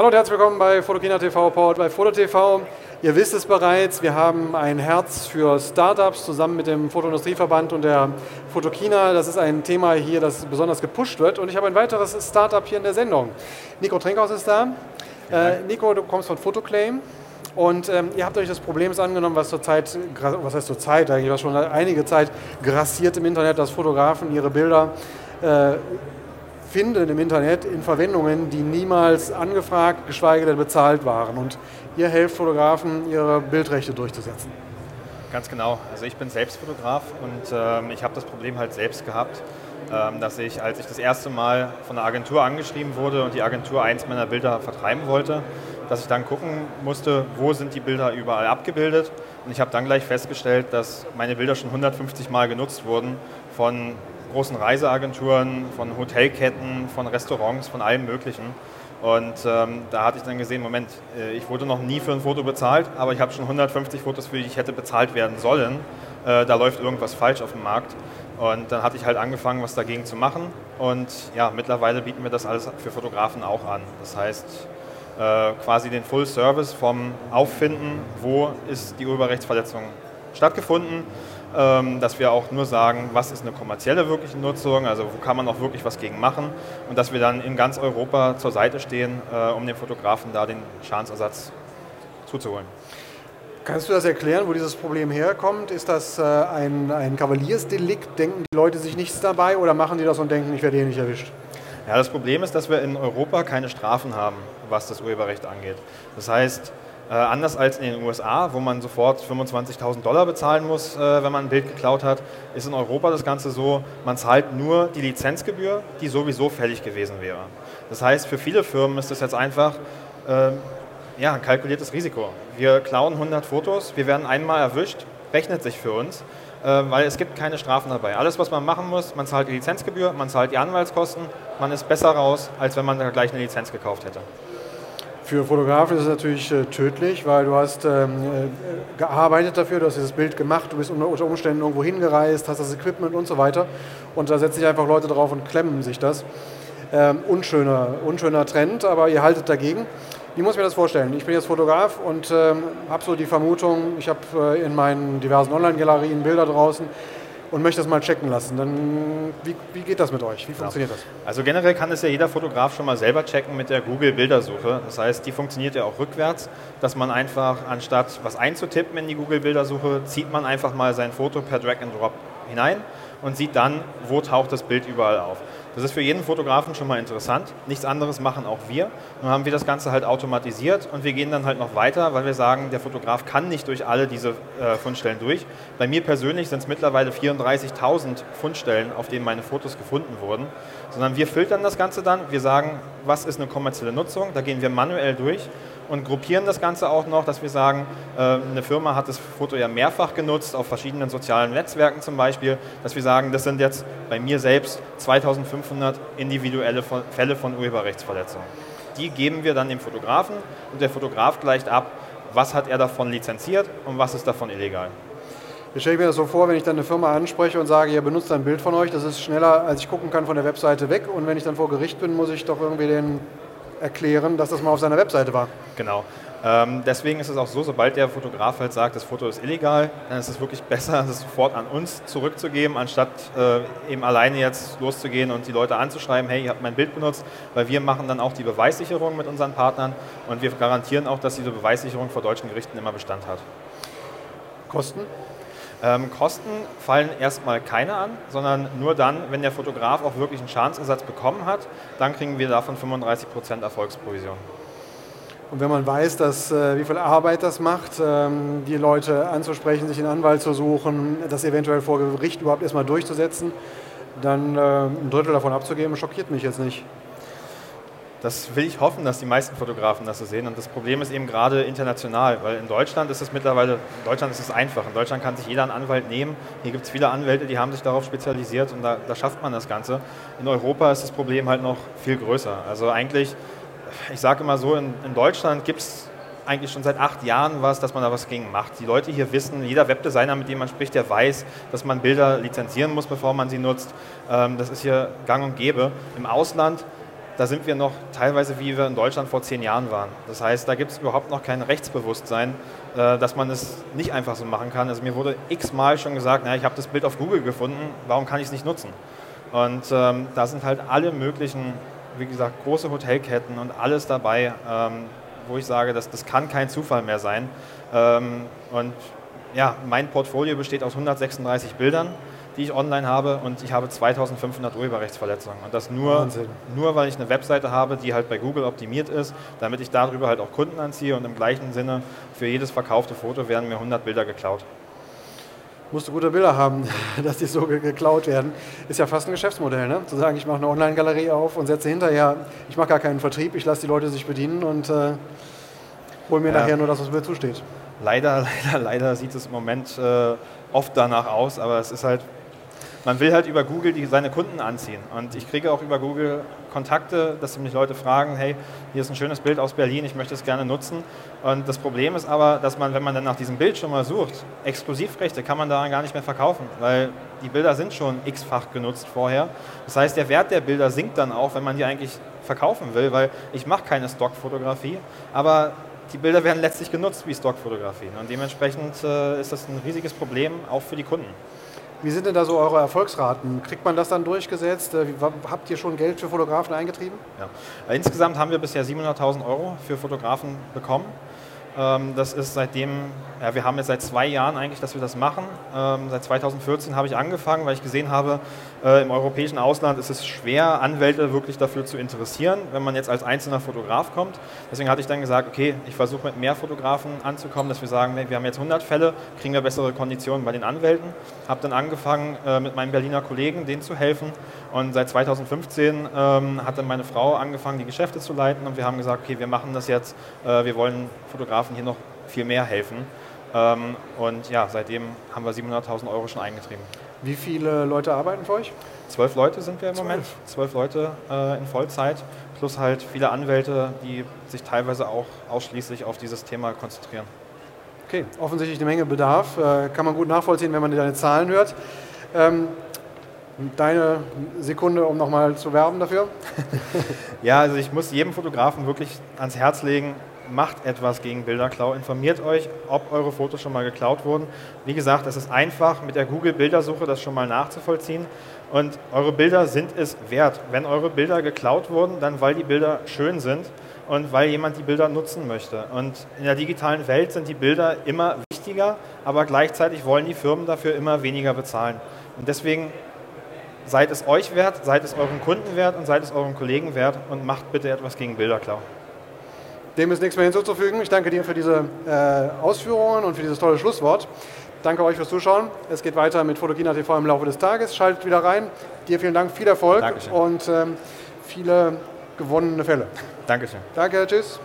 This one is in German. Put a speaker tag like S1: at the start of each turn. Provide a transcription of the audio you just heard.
S1: Hallo und herzlich willkommen bei Fotokina TV, powered bei FotoTV. Ihr wisst es bereits, wir haben ein Herz für Startups zusammen mit dem Fotoindustrieverband und der Fotokina. Das ist ein Thema hier, das besonders gepusht wird. Und ich habe ein weiteres Startup hier in der Sendung. Nico Trinkhaus ist da. Äh, Nico, du kommst von Photoclaim. Und ähm, ihr habt euch das Problem angenommen, was zurzeit, was heißt zurzeit eigentlich, was schon einige Zeit grassiert im Internet, dass Fotografen ihre Bilder äh, finden im Internet in Verwendungen, die niemals angefragt, geschweige denn bezahlt waren. Und ihr helft Fotografen, ihre Bildrechte durchzusetzen.
S2: Ganz genau. Also ich bin selbst Fotograf und ähm, ich habe das Problem halt selbst gehabt, ähm, dass ich, als ich das erste Mal von einer Agentur angeschrieben wurde und die Agentur eins meiner Bilder vertreiben wollte, dass ich dann gucken musste, wo sind die Bilder überall abgebildet. Und ich habe dann gleich festgestellt, dass meine Bilder schon 150 Mal genutzt wurden von großen Reiseagenturen, von Hotelketten, von Restaurants, von allem Möglichen. Und ähm, da hatte ich dann gesehen, Moment, äh, ich wurde noch nie für ein Foto bezahlt, aber ich habe schon 150 Fotos, für die ich hätte bezahlt werden sollen. Äh, da läuft irgendwas falsch auf dem Markt. Und dann hatte ich halt angefangen, was dagegen zu machen. Und ja, mittlerweile bieten wir das alles für Fotografen auch an. Das heißt, äh, quasi den Full Service vom Auffinden, wo ist die Urheberrechtsverletzung stattgefunden, dass wir auch nur sagen, was ist eine kommerzielle wirkliche Nutzung, also wo kann man auch wirklich was gegen machen und dass wir dann in ganz Europa zur Seite stehen, äh, um den Fotografen da den Schadensersatz zuzuholen.
S1: Kannst du das erklären, wo dieses Problem herkommt? Ist das äh, ein, ein Kavaliersdelikt? Denken die Leute sich nichts dabei oder machen die das und denken, ich werde hier nicht erwischt?
S2: Ja, das Problem ist, dass wir in Europa keine Strafen haben, was das Urheberrecht angeht. Das heißt, äh, anders als in den USA, wo man sofort 25.000 Dollar bezahlen muss, äh, wenn man ein Bild geklaut hat, ist in Europa das Ganze so, man zahlt nur die Lizenzgebühr, die sowieso fällig gewesen wäre. Das heißt, für viele Firmen ist das jetzt einfach äh, ja, ein kalkuliertes Risiko. Wir klauen 100 Fotos, wir werden einmal erwischt, rechnet sich für uns, äh, weil es gibt keine Strafen dabei. Alles, was man machen muss, man zahlt die Lizenzgebühr, man zahlt die Anwaltskosten, man ist besser raus, als wenn man gleich eine Lizenz gekauft hätte.
S1: Für Fotografen ist es natürlich äh, tödlich, weil du hast ähm, äh, gearbeitet dafür, du hast dieses Bild gemacht, du bist unter Umständen irgendwo hingereist, hast das Equipment und so weiter. Und da setzen sich einfach Leute drauf und klemmen sich das. Ähm, unschöner, unschöner Trend, aber ihr haltet dagegen. Wie muss ich mir das vorstellen? Ich bin jetzt Fotograf und ähm, habe so die Vermutung, ich habe äh, in meinen diversen Online-Galerien Bilder draußen und möchte das mal checken lassen, dann wie, wie geht das mit euch? Wie funktioniert das?
S2: Also generell kann es ja jeder Fotograf schon mal selber checken mit der Google-Bildersuche. Das heißt, die funktioniert ja auch rückwärts, dass man einfach anstatt was einzutippen in die Google-Bildersuche, zieht man einfach mal sein Foto per Drag and Drop hinein und sieht dann, wo taucht das Bild überall auf. Das ist für jeden Fotografen schon mal interessant. Nichts anderes machen auch wir. Nun haben wir das Ganze halt automatisiert und wir gehen dann halt noch weiter, weil wir sagen, der Fotograf kann nicht durch alle diese äh, Fundstellen durch. Bei mir persönlich sind es mittlerweile 34.000 Fundstellen, auf denen meine Fotos gefunden wurden, sondern wir filtern das Ganze dann. Wir sagen, was ist eine kommerzielle Nutzung? Da gehen wir manuell durch und gruppieren das Ganze auch noch, dass wir sagen, äh, eine Firma hat das Foto ja mehrfach genutzt, auf verschiedenen sozialen Netzwerken zum Beispiel, dass wir sagen, das sind jetzt bei mir selbst 2500 individuelle Fälle von Urheberrechtsverletzungen. Die geben wir dann dem Fotografen und der Fotograf gleicht ab, was hat er davon lizenziert und was ist davon illegal.
S1: Jetzt stelle ich mir das so vor, wenn ich dann eine Firma anspreche und sage, ihr benutzt ein Bild von euch, das ist schneller, als ich gucken kann von der Webseite weg. Und wenn ich dann vor Gericht bin, muss ich doch irgendwie den erklären, dass das mal auf seiner Webseite war.
S2: Genau. Ähm, deswegen ist es auch so, sobald der Fotograf halt sagt, das Foto ist illegal, dann ist es wirklich besser, das sofort an uns zurückzugeben, anstatt äh, eben alleine jetzt loszugehen und die Leute anzuschreiben, hey, ihr habt mein Bild benutzt, weil wir machen dann auch die Beweissicherung mit unseren Partnern und wir garantieren auch, dass diese Beweissicherung vor deutschen Gerichten immer Bestand hat.
S1: Kosten?
S2: Ähm, Kosten fallen erstmal keine an, sondern nur dann, wenn der Fotograf auch wirklich einen Schadensersatz bekommen hat, dann kriegen wir davon 35% Erfolgsprovision.
S1: Und wenn man weiß, dass, äh, wie viel Arbeit das macht, ähm, die Leute anzusprechen, sich einen Anwalt zu suchen, das eventuell vor Gericht überhaupt erstmal durchzusetzen, dann äh, ein Drittel davon abzugeben, schockiert mich jetzt nicht.
S2: Das will ich hoffen, dass die meisten Fotografen das so sehen. Und das Problem ist eben gerade international, weil in Deutschland ist es mittlerweile, in Deutschland ist es einfach. In Deutschland kann sich jeder einen Anwalt nehmen. Hier gibt es viele Anwälte, die haben sich darauf spezialisiert und da, da schafft man das Ganze. In Europa ist das Problem halt noch viel größer. Also eigentlich, ich sage immer so, in, in Deutschland gibt es eigentlich schon seit acht Jahren was, dass man da was gegen macht. Die Leute hier wissen, jeder Webdesigner, mit dem man spricht, der weiß, dass man Bilder lizenzieren muss, bevor man sie nutzt. Ähm, das ist hier gang und gäbe. Im Ausland da sind wir noch teilweise wie wir in Deutschland vor zehn Jahren waren. Das heißt, da gibt es überhaupt noch kein Rechtsbewusstsein, äh, dass man es nicht einfach so machen kann. Also mir wurde x-mal schon gesagt, na, ich habe das Bild auf Google gefunden, warum kann ich es nicht nutzen? Und ähm, da sind halt alle möglichen, wie gesagt, große Hotelketten und alles dabei, ähm, wo ich sage, das, das kann kein Zufall mehr sein. Ähm, und ja, mein Portfolio besteht aus 136 Bildern die ich online habe und ich habe 2500 Urheberrechtsverletzungen. Und das nur, nur, weil ich eine Webseite habe, die halt bei Google optimiert ist, damit ich darüber halt auch Kunden anziehe und im gleichen Sinne für jedes verkaufte Foto werden mir 100 Bilder geklaut.
S1: Musst du gute Bilder haben, dass die so geklaut werden. Ist ja fast ein Geschäftsmodell, ne? Zu sagen, ich mache eine Online-Galerie auf und setze hinterher, ich mache gar keinen Vertrieb, ich lasse die Leute sich bedienen und äh, hole mir ja. nachher nur das, was mir zusteht.
S2: Leider, leider, leider sieht es im Moment äh, oft danach aus, aber es ist halt man will halt über Google die, seine Kunden anziehen. Und ich kriege auch über Google Kontakte, dass mich Leute fragen, hey, hier ist ein schönes Bild aus Berlin, ich möchte es gerne nutzen. Und das Problem ist aber, dass man, wenn man dann nach diesem Bild schon mal sucht, Exklusivrechte kann man daran gar nicht mehr verkaufen, weil die Bilder sind schon x-fach genutzt vorher. Das heißt, der Wert der Bilder sinkt dann auch, wenn man die eigentlich verkaufen will, weil ich mache keine Stockfotografie, aber die Bilder werden letztlich genutzt wie Stockfotografien. Und dementsprechend äh, ist das ein riesiges Problem, auch für die Kunden.
S1: Wie sind denn da so eure Erfolgsraten? Kriegt man das dann durchgesetzt? Äh, habt ihr schon Geld für Fotografen eingetrieben?
S2: Ja. Insgesamt haben wir bisher 700.000 Euro für Fotografen bekommen. Ähm, das ist seitdem, ja, wir haben jetzt seit zwei Jahren eigentlich, dass wir das machen. Ähm, seit 2014 habe ich angefangen, weil ich gesehen habe, äh, im europäischen Ausland ist es schwer, Anwälte wirklich dafür zu interessieren, wenn man jetzt als einzelner Fotograf kommt. Deswegen hatte ich dann gesagt, okay, ich versuche mit mehr Fotografen anzukommen, dass wir sagen, wir haben jetzt 100 Fälle, kriegen wir bessere Konditionen bei den Anwälten. Habe dann angefangen, äh, mit meinen Berliner Kollegen denen zu helfen. Und seit 2015 ähm, hat dann meine Frau angefangen, die Geschäfte zu leiten. Und wir haben gesagt, okay, wir machen das jetzt, äh, wir wollen Fotografen hier noch viel mehr helfen. Ähm, und ja, seitdem haben wir 700.000 Euro schon eingetrieben.
S1: Wie viele Leute arbeiten für euch?
S2: Zwölf Leute sind wir im Zwölf. Moment. Zwölf Leute äh, in Vollzeit. Plus halt viele Anwälte, die sich teilweise auch ausschließlich auf dieses Thema konzentrieren.
S1: Okay, offensichtlich eine Menge Bedarf. Äh, kann man gut nachvollziehen, wenn man deine Zahlen hört. Ähm, deine Sekunde, um nochmal zu werben dafür?
S2: ja, also ich muss jedem Fotografen wirklich ans Herz legen, macht etwas gegen Bilderklau, informiert euch, ob eure Fotos schon mal geklaut wurden. Wie gesagt, es ist einfach mit der Google-Bildersuche das schon mal nachzuvollziehen und eure Bilder sind es wert. Wenn eure Bilder geklaut wurden, dann weil die Bilder schön sind und weil jemand die Bilder nutzen möchte. Und in der digitalen Welt sind die Bilder immer wichtiger, aber gleichzeitig wollen die Firmen dafür immer weniger bezahlen. Und deswegen seid es euch wert, seid es euren Kunden wert und seid es euren Kollegen wert und macht bitte etwas gegen Bilderklau.
S1: Dem ist nichts mehr hinzuzufügen. Ich danke dir für diese äh, Ausführungen und für dieses tolle Schlusswort. Danke euch fürs Zuschauen. Es geht weiter mit Fotogina TV im Laufe des Tages. Schaltet wieder rein. Dir vielen Dank, viel Erfolg Dankeschön. und ähm, viele gewonnene Fälle.
S2: Dankeschön.
S1: Danke.
S2: Tschüss.